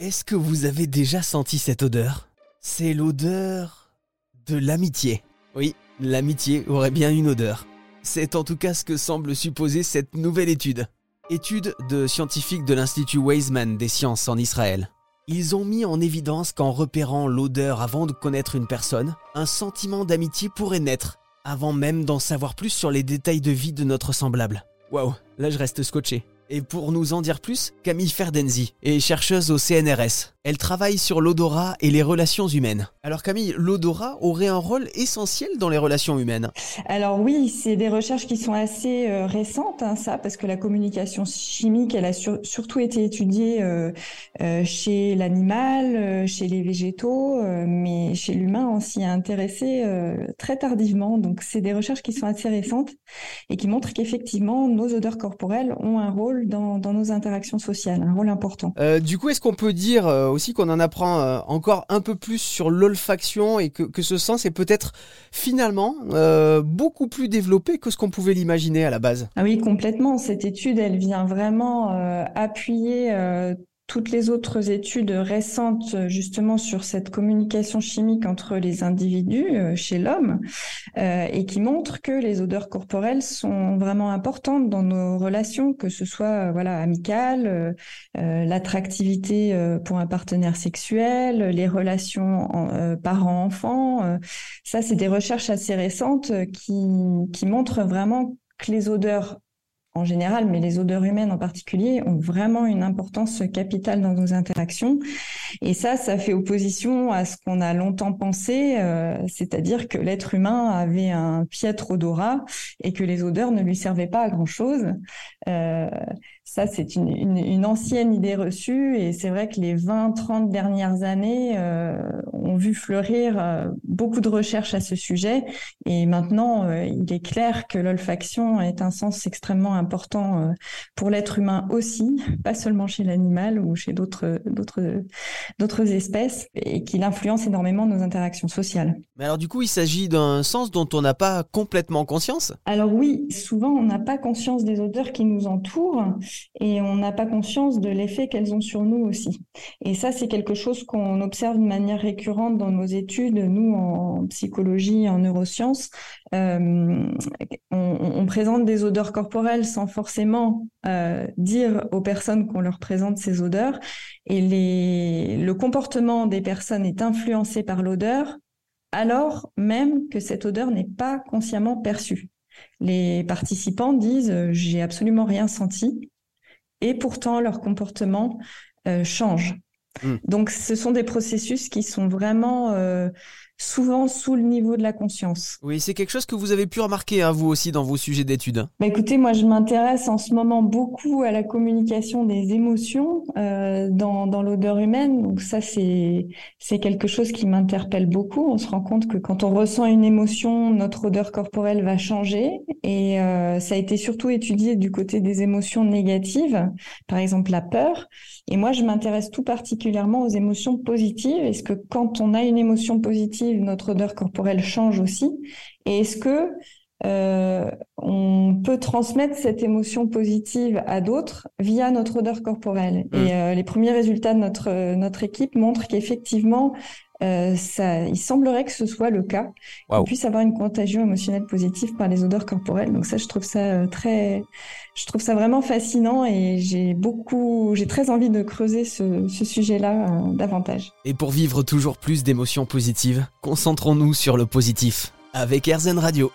Est-ce que vous avez déjà senti cette odeur? C'est l'odeur de l'amitié. Oui, l'amitié aurait bien une odeur. C'est en tout cas ce que semble supposer cette nouvelle étude. Étude de scientifiques de l'Institut Weizmann des sciences en Israël. Ils ont mis en évidence qu'en repérant l'odeur avant de connaître une personne, un sentiment d'amitié pourrait naître, avant même d'en savoir plus sur les détails de vie de notre semblable. Waouh, là je reste scotché. Et pour nous en dire plus, Camille Ferdenzi est chercheuse au CNRS. Elle travaille sur l'odorat et les relations humaines. Alors Camille, l'odorat aurait un rôle essentiel dans les relations humaines Alors oui, c'est des recherches qui sont assez euh, récentes, hein, ça, parce que la communication chimique, elle a surtout été étudiée euh, euh, chez l'animal, chez les végétaux, mais chez l'humain, on s'y est intéressé très tardivement. Donc c'est des recherches qui sont assez récentes et qui montrent qu'effectivement, nos odeurs corporelles ont un rôle dans, nos interactions sociales, un rôle important. Euh, du coup, est-ce qu'on peut dire euh, aussi qu'on en apprend euh, encore un peu plus sur l'olfaction et que, que, ce sens est peut-être finalement beaucoup plus développé que ce qu'on pouvait l'imaginer à la base? Ah oui, complètement. Cette étude, elle vient vraiment appuyer toutes les autres études récentes justement sur cette communication chimique entre les individus euh, chez l'homme euh, et qui montrent que les odeurs corporelles sont vraiment importantes dans nos relations, que ce soit euh, voilà amicales, l'attractivité pour un partenaire sexuel, les relations parents-enfants. ça, c'est des recherches assez récentes qui, qui montrent vraiment que les odeurs en général, mais les odeurs humaines en particulier, ont vraiment une importance capitale dans nos interactions. Et ça, ça fait opposition à ce qu'on a longtemps pensé, euh, c'est-à-dire que l'être humain avait un piètre odorat et que les odeurs ne lui servaient pas à grand-chose. Euh, ça, c'est une, ancienne idée reçue et c'est vrai que les 20-30 dernières années euh, ont vu fleurir euh, beaucoup de recherches à ce sujet. Et maintenant, il est clair que l'olfaction est un sens extrêmement important pour l'être humain aussi, pas seulement chez l'animal ou chez d'autres d'autres espèces et qu'il influence énormément nos interactions sociales. Mais alors du coup, il s'agit d'un sens dont on n'a pas complètement conscience? Alors oui, souvent on n'a pas conscience des odeurs qui nous entourent et on n'a pas conscience de l'effet qu'elles ont sur nous aussi. Et ça, c'est quelque chose qu'on observe de manière récurrente dans nos études, nous en psychologie, en neurosciences. Euh, on, présente des odeurs corporelles sans forcément euh, dire aux personnes qu'on leur présente ces odeurs. Et les, le comportement des personnes est influencé par l'odeur, alors même que cette odeur n'est pas consciemment perçue. Les participants disent j'ai absolument rien senti et pourtant leur comportement euh, change. Hmm. Donc ce sont des processus qui sont vraiment euh, souvent sous le niveau de la conscience. Oui, c'est quelque chose que vous avez pu remarquer, hein, vous aussi, dans vos sujets d'études. Bah, écoutez, moi, je m'intéresse en ce moment beaucoup à la communication des émotions euh, dans, dans l'odeur humaine. Donc ça, c'est c'est quelque chose qui m'interpelle beaucoup. On se rend compte que quand on ressent une émotion, notre odeur corporelle va changer. Et euh, ça a été surtout étudié du côté des émotions négatives, par exemple la peur. Et moi, je m'intéresse tout particulièrement aux émotions positives. Est-ce que quand on a une émotion positive, notre odeur corporelle change aussi Et est-ce que euh, on peut transmettre cette émotion positive à d'autres via notre odeur corporelle? Et mmh. euh, les premiers résultats de notre notre équipe montrent qu'effectivement, euh, ça, il semblerait que ce soit le cas. On puisse avoir une contagion émotionnelle positive par les odeurs corporelles. Donc ça, je trouve ça très, je trouve ça vraiment fascinant et j'ai beaucoup, j'ai très envie de creuser ce, ce sujet-là davantage. Et pour vivre toujours plus d'émotions positives, concentrons-nous sur le positif avec RZN Radio.